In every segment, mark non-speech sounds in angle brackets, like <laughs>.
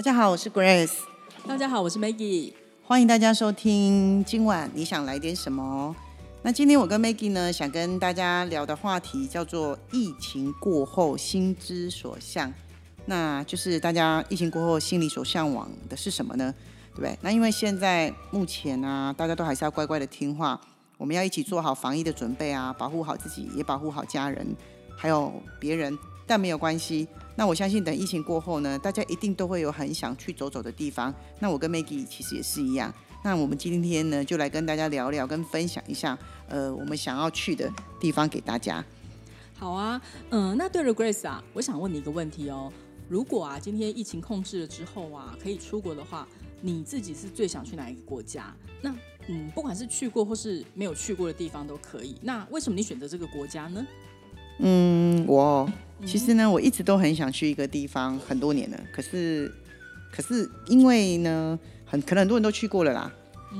大家好，我是 Grace，大家好，我是 Maggie。欢迎大家收听。今晚你想来点什么？那今天我跟 Maggie 呢，想跟大家聊的话题叫做“疫情过后心之所向”。那就是大家疫情过后心里所向往的是什么呢？对不对？那因为现在目前啊，大家都还是要乖乖的听话，我们要一起做好防疫的准备啊，保护好自己，也保护好家人，还有别人。但没有关系。那我相信等疫情过后呢，大家一定都会有很想去走走的地方。那我跟 Maggie 其实也是一样。那我们今天呢，就来跟大家聊聊，跟分享一下，呃，我们想要去的地方给大家。好啊，嗯，那对了，Grace 啊，我想问你一个问题哦。如果啊，今天疫情控制了之后啊，可以出国的话，你自己是最想去哪一个国家？那嗯，不管是去过或是没有去过的地方都可以。那为什么你选择这个国家呢？嗯，我其实呢，我一直都很想去一个地方，很多年了。可是，可是因为呢，很可能很多人都去过了啦，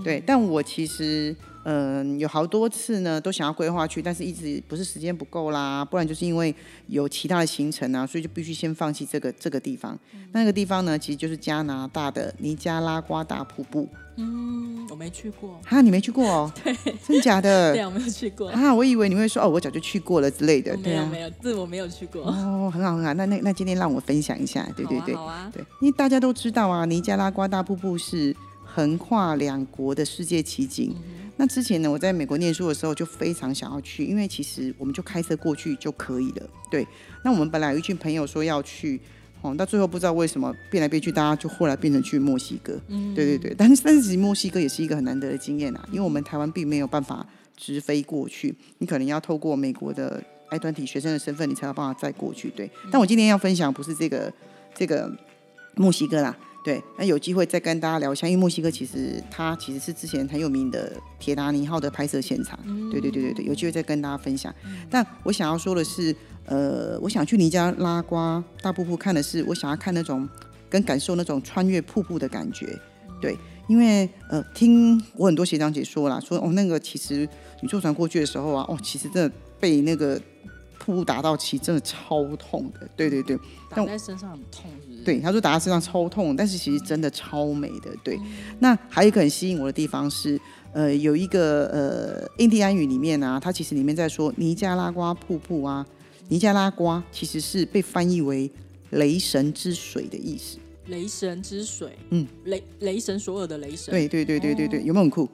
对。但我其实。嗯，有好多次呢，都想要规划去，但是一直不是时间不够啦，不然就是因为有其他的行程啊，所以就必须先放弃这个这个地方。那个地方呢，其实就是加拿大的尼加拉瓜大瀑布。嗯，我没去过。哈，你没去过哦？<laughs> 对，真的假的？<laughs> 对，我没有去过。啊，我以为你会说哦，我早就去过了之类的。对啊没有，这我没有去过。哦，很好很好，那那那今天让我分享一下，对对对，好啊，对，因为大家都知道啊，尼加拉瓜大瀑布是横跨两国的世界奇景。那之前呢，我在美国念书的时候就非常想要去，因为其实我们就开车过去就可以了。对，那我们本来有一群朋友说要去，哦，到最后不知道为什么变来变去，大家就后来变成去墨西哥。嗯，对对对，但是但是其实墨西哥也是一个很难得的经验啊，因为我们台湾并没有办法直飞过去，你可能要透过美国的爱团体学生的身份，你才有办法再过去。对，但我今天要分享不是这个这个墨西哥啦。对，那有机会再跟大家聊一下，因为墨西哥其实它其实是之前很有名的铁达尼号的拍摄现场。对对对对对，有机会再跟大家分享。但我想要说的是，呃，我想去尼加拉瓜大瀑布看的是，我想要看那种跟感受那种穿越瀑布的感觉。对，因为呃，听我很多学长姐说啦，说哦，那个其实你坐船过去的时候啊，哦，其实真的被那个。瀑布打到其实真的超痛的，对对对，打在身上很痛，对，他说打在身上超痛，但是其实真的超美的，对。那还有一个很吸引我的地方是，呃，有一个呃印第安语里面啊，它其实里面在说尼加拉瓜瀑布啊，尼加拉瓜其实是被翻译为雷神之水的意思，雷神之水，嗯，雷雷神所有的雷神，对对对对对对，有没有很酷？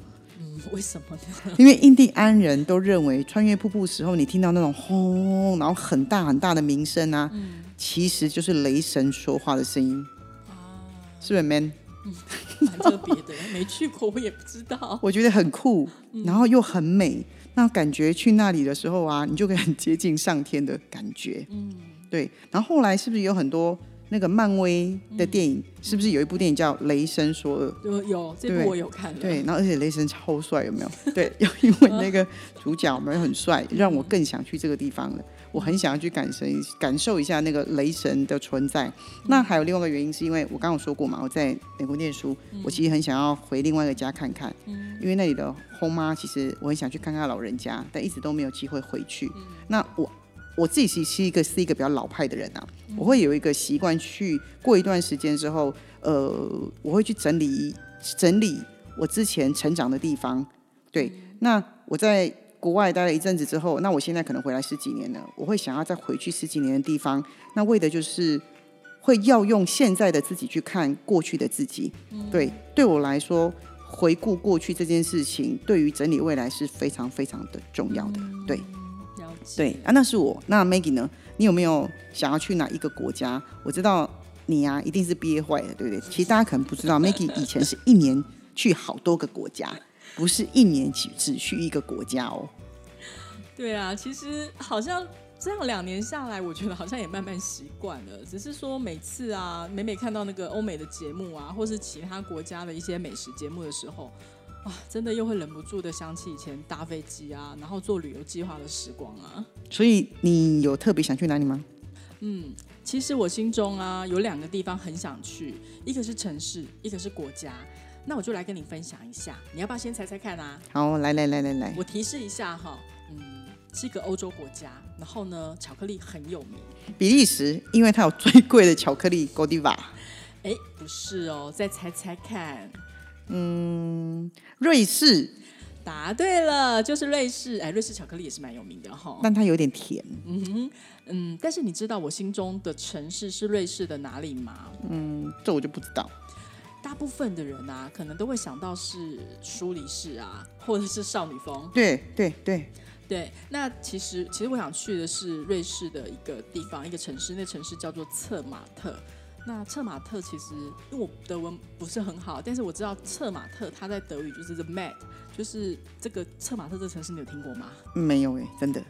为什么呢？<laughs> 因为印第安人都认为穿越瀑布时候，你听到那种轰，然后很大很大的鸣声啊，其实就是雷神说话的声音啊，是不是 man？蛮特别的，没去过我也不知道。<laughs> 我觉得很酷，然后又很美，那感觉去那里的时候啊，你就可以很接近上天的感觉。嗯，对。然后后来是不是有很多？那个漫威的电影是不是有一部电影叫《雷神索尔》？有有，这部我有看。对，然后而且雷神超帅，有没有？<laughs> 对，<laughs> 因为那个主角们很帅，让我更想去这个地方了。我很想要去感受感受一下那个雷神的存在。那还有另外一个原因，是因为我刚刚说过嘛，我在美国念书，我其实很想要回另外一个家看看，因为那里的后妈其实我很想去看看老人家，但一直都没有机会回去。那我。我自己其实是一个是一个比较老派的人啊，我会有一个习惯，去过一段时间之后，呃，我会去整理整理我之前成长的地方。对，那我在国外待了一阵子之后，那我现在可能回来十几年了，我会想要再回去十几年的地方，那为的就是会要用现在的自己去看过去的自己。对，对我来说，回顾过去这件事情，对于整理未来是非常非常的重要的。对。对啊，那是我。那 Maggie 呢？你有没有想要去哪一个国家？我知道你啊，一定是憋坏了，对不对？其实大家可能不知道，Maggie 以前是一年去好多个国家，不是一年只只去一个国家哦。对啊，其实好像这样两年下来，我觉得好像也慢慢习惯了。只是说每次啊，每每看到那个欧美的节目啊，或是其他国家的一些美食节目的时候，哇，真的又会忍不住的想起以前搭飞机啊，然后做旅游计划的时光啊。所以你有特别想去哪里吗？嗯，其实我心中啊有两个地方很想去，一个是城市，一个是国家。那我就来跟你分享一下，你要不要先猜猜看啊？好，来来来来来，我提示一下哈，嗯，是一个欧洲国家，然后呢，巧克力很有名。比利时，因为它有最贵的巧克力 Godiva。哎，不是哦，再猜猜看。嗯，瑞士。答对了，就是瑞士。哎，瑞士巧克力也是蛮有名的哈，但它有点甜。嗯哼，嗯，但是你知道我心中的城市是瑞士的哪里吗？嗯，这我就不知道。大部分的人啊，可能都会想到是苏黎世啊，或者是少女峰。对对对对。那其实，其实我想去的是瑞士的一个地方，一个城市，那城市叫做策马特。那策马特其实，因为我德文不是很好，但是我知道策马特它在德语就是 the Met，就是这个策马特这个城市，你有听过吗？没有哎，真的。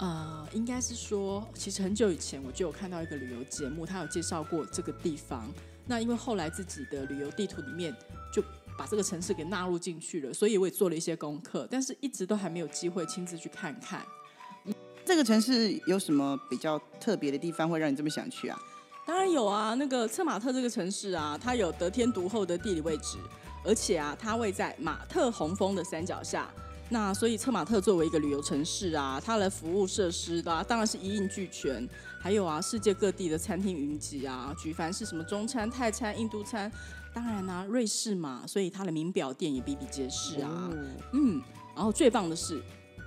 呃，应该是说，其实很久以前我就有看到一个旅游节目，他有介绍过这个地方。那因为后来自己的旅游地图里面就把这个城市给纳入进去了，所以我也做了一些功课，但是一直都还没有机会亲自去看看。这个城市有什么比较特别的地方会让你这么想去啊？当然有啊，那个策马特这个城市啊，它有得天独厚的地理位置，而且啊，它位在马特洪峰的山脚下。那所以策马特作为一个旅游城市啊，它的服务设施啊当然是一应俱全。还有啊，世界各地的餐厅云集啊，举凡是什么中餐、泰餐、印度餐，当然啦，瑞士嘛，所以它的名表店也比比皆是啊。嗯，然后最棒的是，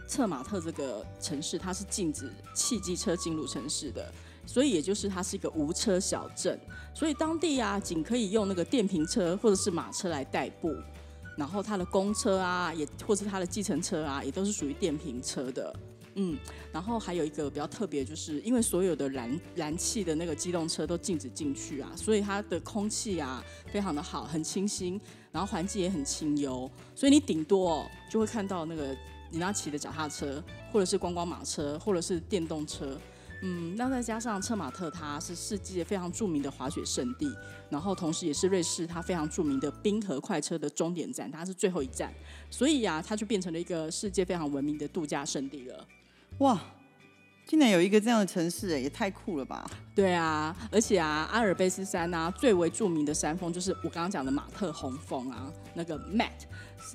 策马特这个城市它是禁止汽机车进入城市的，所以也就是它是一个无车小镇，所以当地啊仅可以用那个电瓶车或者是马车来代步。然后它的公车啊，也或是它的计程车啊，也都是属于电瓶车的，嗯。然后还有一个比较特别，就是因为所有的燃燃气的那个机动车都禁止进去啊，所以它的空气啊非常的好，很清新，然后环境也很清幽，所以你顶多就会看到那个你那骑的脚踏车，或者是观光马车，或者是电动车。嗯，那再加上策马特，它是世界非常著名的滑雪圣地，然后同时也是瑞士它非常著名的冰河快车的终点站，它是最后一站，所以呀，它就变成了一个世界非常闻名的度假胜地了。哇！竟然有一个这样的城市，也太酷了吧！对啊，而且啊，阿尔卑斯山啊，最为著名的山峰就是我刚刚讲的马特洪峰啊，那个 Mat。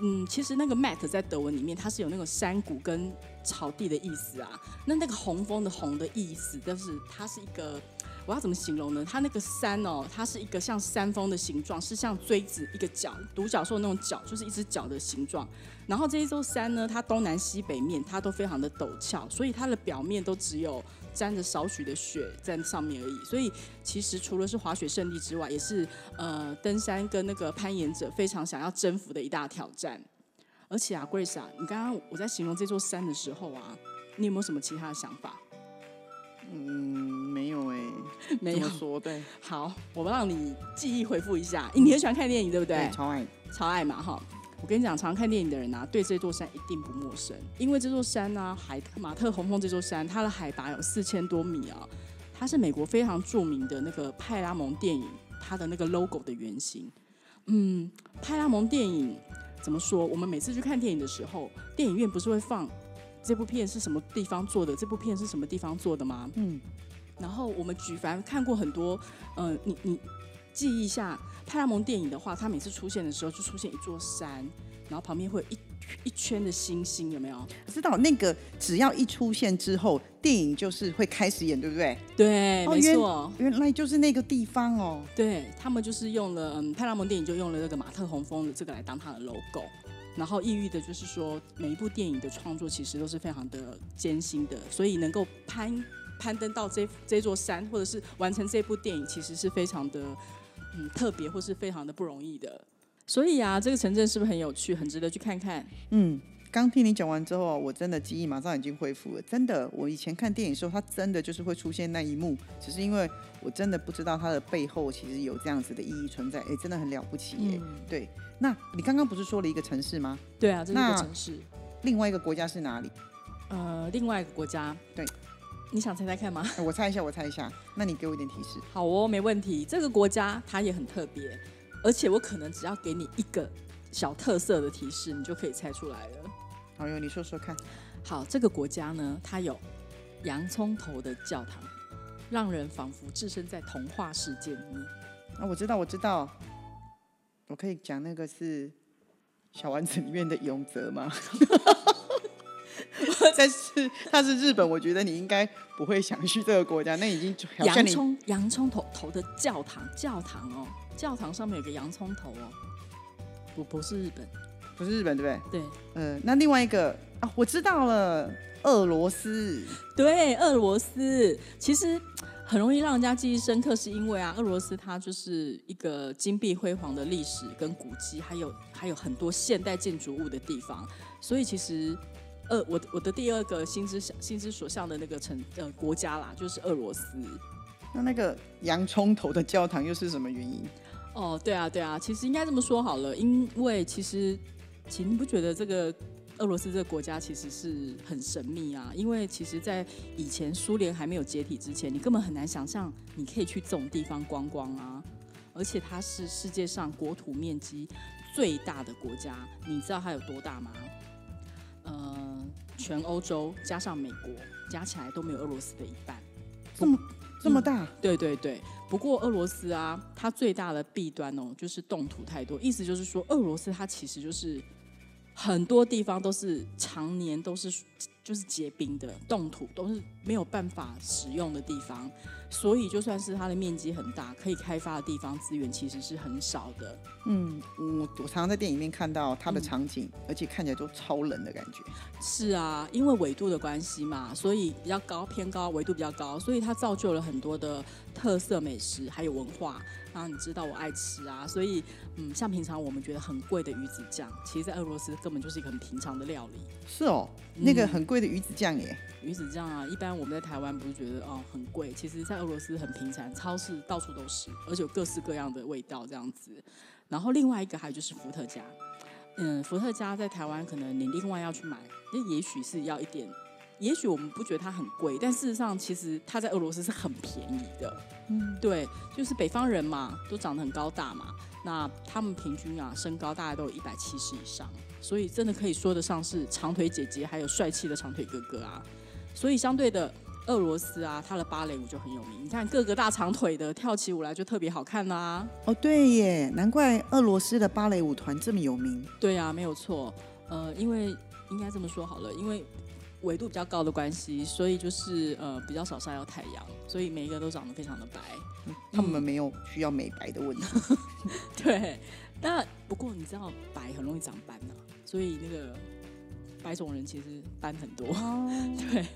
嗯，其实那个 Mat 在德文里面它是有那个山谷跟草地的意思啊。那那个红峰的红的意思，就是它是一个。我要怎么形容呢？它那个山哦，它是一个像山峰的形状，是像锥子一个角，独角兽那种角，就是一只角的形状。然后这一座山呢，它东南西北面它都非常的陡峭，所以它的表面都只有沾着少许的雪在上面而已。所以其实除了是滑雪胜地之外，也是呃登山跟那个攀岩者非常想要征服的一大挑战。而且啊，Grace 啊，你刚刚我在形容这座山的时候啊，你有没有什么其他的想法？嗯，没有哎，<laughs> 没有说对。好，我们让你记忆回复一下。你很喜欢看电影，对不对？超爱，超爱嘛哈。我跟你讲，常看电影的人啊，对这座山一定不陌生，因为这座山呢，海马特洪峰这座山，它的海拔有四千多米啊，它是美国非常著名的那个派拉蒙电影它的那个 logo 的原型。嗯，派拉蒙电影怎么说？我们每次去看电影的时候，电影院不是会放？这部片是什么地方做的？这部片是什么地方做的吗？嗯，然后我们举凡看过很多，嗯，你你记忆一下，派拉蒙电影的话，它每次出现的时候就出现一座山，然后旁边会有一一圈的星星，有没有？知道那个只要一出现之后，电影就是会开始演，对不对？对，没错，原来就是那个地方哦。对他们就是用了，嗯，派拉蒙电影就用了那个马特洪峰的这个来当它的 logo。然后抑郁的就是说，每一部电影的创作其实都是非常的艰辛的，所以能够攀攀登到这这座山，或者是完成这部电影，其实是非常的嗯特别，或是非常的不容易的。所以啊，这个城镇是不是很有趣，很值得去看看？嗯。刚听你讲完之后，我真的记忆马上已经恢复了。真的，我以前看电影的时候，它真的就是会出现那一幕，只是因为我真的不知道它的背后其实有这样子的意义存在。哎，真的很了不起耶！对，那你刚刚不是说了一个城市吗？对啊，这是一个城市。另外一个国家是哪里？呃，另外一个国家，对，你想猜猜看吗？哎我猜一下，我猜一下。那你给我一点提示。好哦，没问题。这个国家它也很特别，而且我可能只要给你一个小特色的提示，你就可以猜出来了。好哟，你说说看。好，这个国家呢，它有洋葱头的教堂，让人仿佛置身在童话世界里面。啊，我知道，我知道。我可以讲那个是小丸子里面的永泽吗？<laughs> <laughs> 但是它是日本，我觉得你应该不会想去这个国家。那已经洋葱洋葱头头的教堂，教堂哦，教堂上面有个洋葱头哦，不不是日本，不是日本对不对？对嗯，那另外一个啊，我知道了，俄罗斯。对，俄罗斯其实很容易让人家记忆深刻，是因为啊，俄罗斯它就是一个金碧辉煌的历史跟古迹，还有还有很多现代建筑物的地方，所以其实。呃，我我的第二个心之想心之所向的那个城呃国家啦，就是俄罗斯。那那个洋葱头的教堂又是什么原因？哦，对啊，对啊，其实应该这么说好了，因为其实，其实你不觉得这个俄罗斯这个国家其实是很神秘啊？因为其实，在以前苏联还没有解体之前，你根本很难想象你可以去这种地方观光啊。而且它是世界上国土面积最大的国家，你知道它有多大吗？呃，全欧洲加上美国加起来都没有俄罗斯的一半。这么这么大？对对对，不过俄罗斯啊，它最大的弊端哦，就是冻土太多。意思就是说，俄罗斯它其实就是很多地方都是常年都是就是结冰的冻土，都是没有办法使用的地方。所以就算是它的面积很大，可以开发的地方资源其实是很少的。嗯，我我常常在电影里面看到它的场景，而且看起来都超冷的感觉。是啊，因为纬度的关系嘛，所以比较高偏高，纬度比较高，所以它造就了很多的特色美食还有文化。然后你知道我爱吃啊，所以嗯，像平常我们觉得很贵的鱼子酱，其实在俄罗斯根本就是一个很平常的料理。是哦，那个很贵的鱼子酱耶。鱼子酱啊，一般我们在台湾不是觉得哦很贵，其实在俄罗斯很平常，超市到处都是，而且有各式各样的味道这样子。然后另外一个还有就是伏特加，嗯，伏特加在台湾可能你另外要去买，那也许是要一点，也许我们不觉得它很贵，但事实上其实它在俄罗斯是很便宜的。嗯，对，就是北方人嘛，都长得很高大嘛，那他们平均啊身高大概都有一百七十以上，所以真的可以说得上是长腿姐姐，还有帅气的长腿哥哥啊。所以相对的，俄罗斯啊，它的芭蕾舞就很有名。你看各个大长腿的跳起舞来就特别好看啦、哦，对耶，难怪俄罗斯的芭蕾舞团这么有名。对啊，没有错。呃，因为应该这么说好了，因为纬度比较高的关系，所以就是呃比较少晒到太阳，所以每一个都长得非常的白。他们没有需要美白的问题。<laughs> 对，那不过你知道白很容易长斑呐、所以那个白种人其实斑很多。<laughs> 对，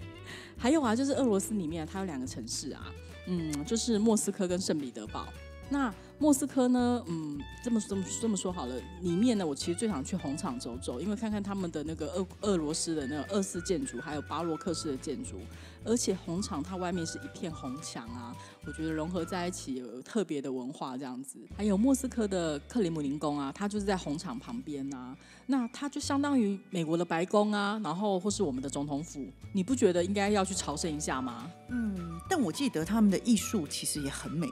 还有啊，就是俄罗斯里面它有两个城市啊，嗯，就是莫斯科跟圣彼得堡。那莫斯科呢，嗯，这么这么这么说好了，里面呢，我其实最想去红场走走，因为看看他们的那个俄俄罗斯的那个二式建筑，还有巴洛克式的建筑，而且红场它外面是一片红墙啊，我觉得融合在一起有特别的文化这样子。还有莫斯科的克里姆林宫啊，它就是在红场旁边啊，那它就相当于美国的白宫啊，然后或是我们的总统府，你不觉得应该要去朝圣一下吗？嗯，但我记得他们的艺术其实也很美。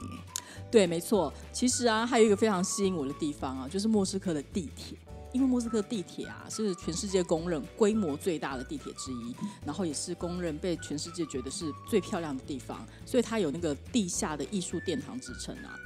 对，没错。其实啊，还有一个非常吸引我的地方啊，就是莫斯科的地铁。因为莫斯科地铁啊，是全世界公认规模最大的地铁之一，然后也是公认被全世界觉得是最漂亮的地方，所以它有那个地下的艺术殿堂之称啊。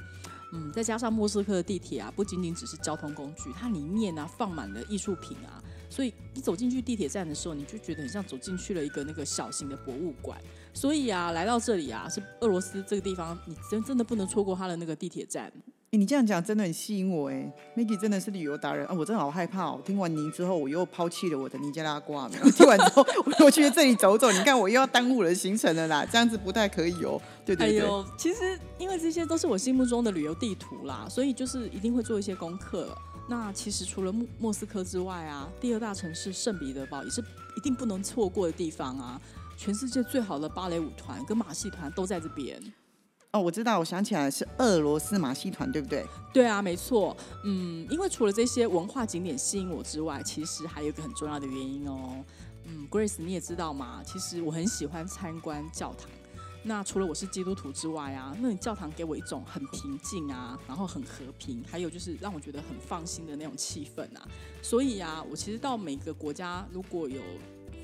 嗯，再加上莫斯科的地铁啊，不仅仅只是交通工具，它里面啊放满了艺术品啊，所以你走进去地铁站的时候，你就觉得很像走进去了一个那个小型的博物馆。所以啊，来到这里啊，是俄罗斯这个地方，你真真的不能错过它的那个地铁站。诶你这样讲真的很吸引我哎，Maggie 真的是旅游达人啊！我真的好害怕哦。听完您之后，我又抛弃了我的尼加拉瓜。<laughs> 听完之后，我又去这里走走。你看，我又要耽误我的行程了啦，这样子不太可以哦。对对对，哎呦，其实因为这些都是我心目中的旅游地图啦，所以就是一定会做一些功课。那其实除了莫莫斯科之外啊，第二大城市圣彼得堡也是一定不能错过的地方啊。全世界最好的芭蕾舞团跟马戏团都在这边。哦，我知道，我想起来是俄罗斯马戏团，对不对？对啊，没错。嗯，因为除了这些文化景点吸引我之外，其实还有一个很重要的原因哦。嗯，Grace 你也知道嘛，其实我很喜欢参观教堂。那除了我是基督徒之外啊，那教堂给我一种很平静啊，然后很和平，还有就是让我觉得很放心的那种气氛啊。所以啊，我其实到每个国家如果有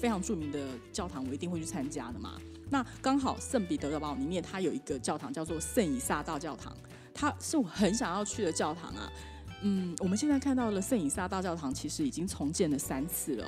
非常著名的教堂，我一定会去参加的嘛。那刚好圣彼得的堡里面它有一个教堂叫做圣以撒大教堂，它是我很想要去的教堂啊。嗯，我们现在看到了圣以撒大教堂，其实已经重建了三次了。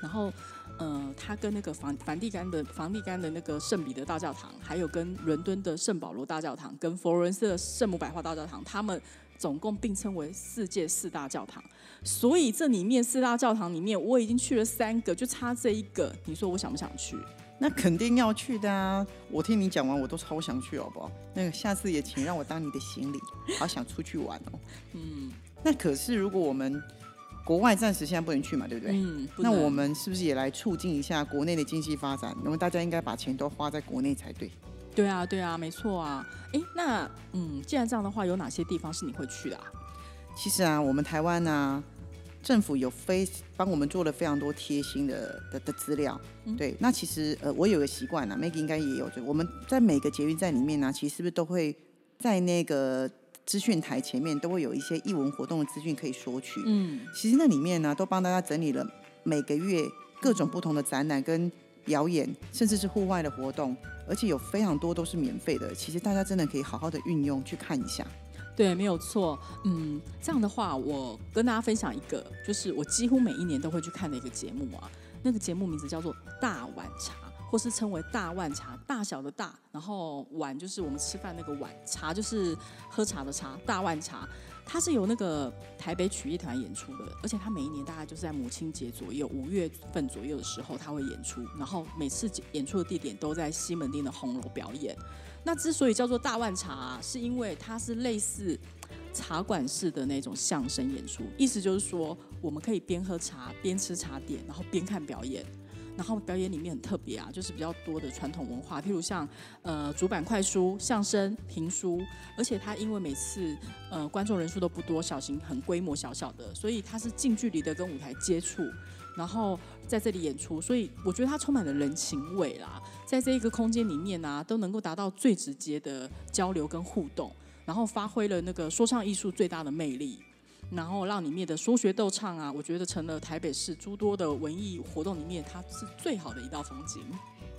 然后，呃，它跟那个梵梵蒂冈的梵蒂冈的那个圣彼得大教堂，还有跟伦敦的圣保罗大教堂，跟佛罗伦斯的圣母百花大教堂，他们总共并称为世界四大教堂。所以这里面四大教堂里面，我已经去了三个，就差这一个。你说我想不想去？那肯定要去的啊！我听你讲完，我都超想去，好不好？那个下次也请让我当你的行李，<laughs> 好想出去玩哦。嗯，那可是如果我们国外暂时现在不能去嘛，对不对？嗯，那我们是不是也来促进一下国内的经济发展？那么大家应该把钱都花在国内才对。对啊，对啊，没错啊。哎，那嗯，既然这样的话，有哪些地方是你会去的？啊？其实啊，我们台湾呢。政府有非帮我们做了非常多贴心的的的资料，对。那其实呃，我有个习惯啊，Maggie 应该也有，就我们在每个捷运站里面呢，其实是不是都会在那个资讯台前面都会有一些艺文活动的资讯可以索取。嗯，其实那里面呢，都帮大家整理了每个月各种不同的展览跟表演，甚至是户外的活动，而且有非常多都是免费的。其实大家真的可以好好的运用去看一下。对，没有错。嗯，这样的话，我跟大家分享一个，就是我几乎每一年都会去看的一个节目啊。那个节目名字叫做《大碗茶》，或是称为“大碗茶”，大小的“大”，然后“碗”就是我们吃饭那个碗，“茶”就是喝茶的“茶”，大碗茶。它是由那个台北曲艺团演出的，而且它每一年大概就是在母亲节左右，五月份左右的时候，它会演出。然后每次演出的地点都在西门町的红楼表演。那之所以叫做大万茶，是因为它是类似茶馆式的那种相声演出，意思就是说，我们可以边喝茶边吃茶点，然后边看表演。然后表演里面很特别啊，就是比较多的传统文化，譬如像呃主板快书、相声、评书，而且它因为每次呃观众人数都不多，小型很规模小小的，所以它是近距离的跟舞台接触，然后在这里演出，所以我觉得它充满了人情味啦，在这一个空间里面啊，都能够达到最直接的交流跟互动，然后发挥了那个说唱艺术最大的魅力。然后让里面的说学逗唱啊，我觉得成了台北市诸多的文艺活动里面，它是最好的一道风景。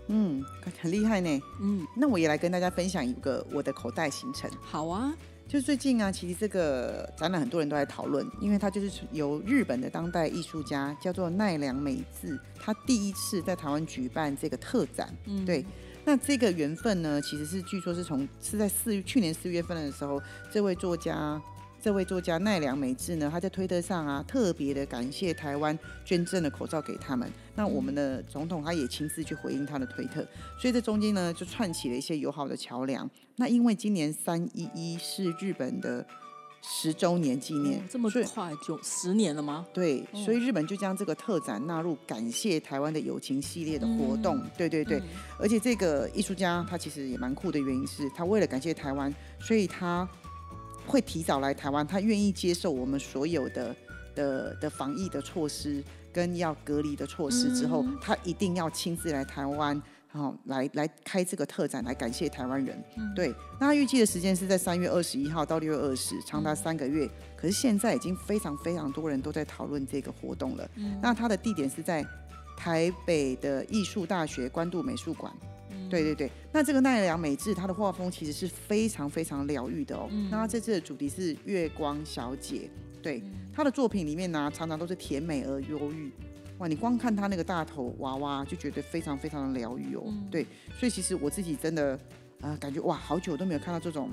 嗯，很厉害呢。嗯，那我也来跟大家分享一个我的口袋行程。好啊，就是最近啊，其实这个展览很多人都在讨论，因为它就是由日本的当代艺术家叫做奈良美智，他第一次在台湾举办这个特展。嗯，对。那这个缘分呢，其实是据说是从是在四去年四月份的时候，这位作家。这位作家奈良美智呢，他在推特上啊，特别的感谢台湾捐赠的口罩给他们。那我们的总统他也亲自去回应他的推特，所以这中间呢就串起了一些友好的桥梁。那因为今年三一一是日本的十周年纪念，这么快就十年了吗？对，所以日本就将这个特展纳入感谢台湾的友情系列的活动。对对对，而且这个艺术家他其实也蛮酷的原因是他为了感谢台湾，所以他。会提早来台湾，他愿意接受我们所有的的的防疫的措施跟要隔离的措施之后，他一定要亲自来台湾，然后来来开这个特展来感谢台湾人。对，那他预计的时间是在三月二十一号到六月二十，长达三个月。可是现在已经非常非常多人都在讨论这个活动了。那他的地点是在台北的艺术大学关渡美术馆。对对对，那这个奈良美智，她的画风其实是非常非常疗愈的哦。那这次的主题是月光小姐，对她的作品里面呢，常常都是甜美而忧郁。哇，你光看她那个大头娃娃，就觉得非常非常的疗愈哦。对，所以其实我自己真的啊，感觉哇，好久都没有看到这种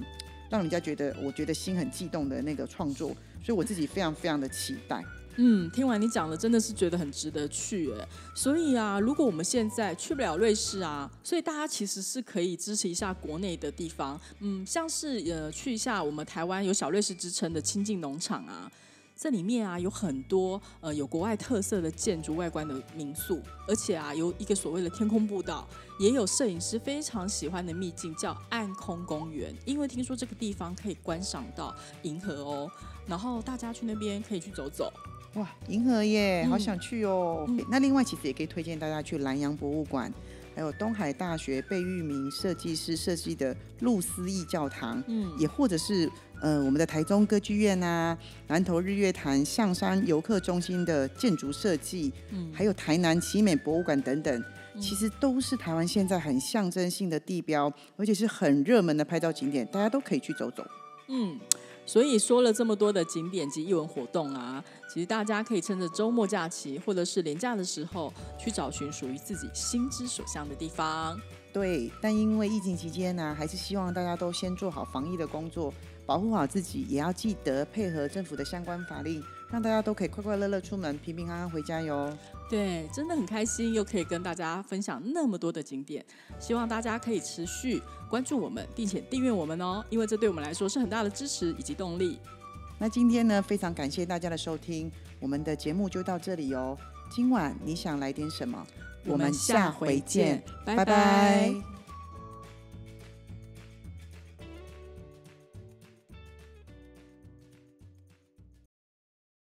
让人家觉得我觉得心很悸动的那个创作，所以我自己非常非常的期待。嗯，听完你讲的，真的是觉得很值得去哎。所以啊，如果我们现在去不了瑞士啊，所以大家其实是可以支持一下国内的地方。嗯，像是呃去一下我们台湾有小瑞士之称的清境农场啊，这里面啊有很多呃有国外特色的建筑外观的民宿，而且啊有一个所谓的天空步道，也有摄影师非常喜欢的秘境叫暗空公园，因为听说这个地方可以观赏到银河哦。然后大家去那边可以去走走。哇，银河耶，嗯好想去哦。嗯那另外其实也可以推荐大家去南洋博物馆，还有东海大学贝聿铭设计师设计的路思义教堂，嗯，也或者是呃我们的台中歌剧院啊、南投日月潭、象山游客中心的建筑设计，嗯还有台南奇美博物馆等等。其实都是台湾现在很象征性的地标，而且是很热门的拍照景点，大家都可以去走走。嗯，所以说了这么多的景点及艺文活动啊，其实大家可以趁着周末假期或者是连假的时候，去找寻属于自己心之所向的地方。对，但因为疫情期间呢、还是希望大家都先做好防疫的工作，保护好自己，也要记得配合政府的相关法令，让大家都可以快快乐乐出门，平平安安回家哟。对，真的很开心，又可以跟大家分享那么多的景点。希望大家可以持续关注我们，并且订阅我们哦，因为这对我们来说是很大的支持以及动力。那今天呢，非常感谢大家的收听，我们的节目就到这里哦。今晚你想来点什么？我们下回见，拜拜拜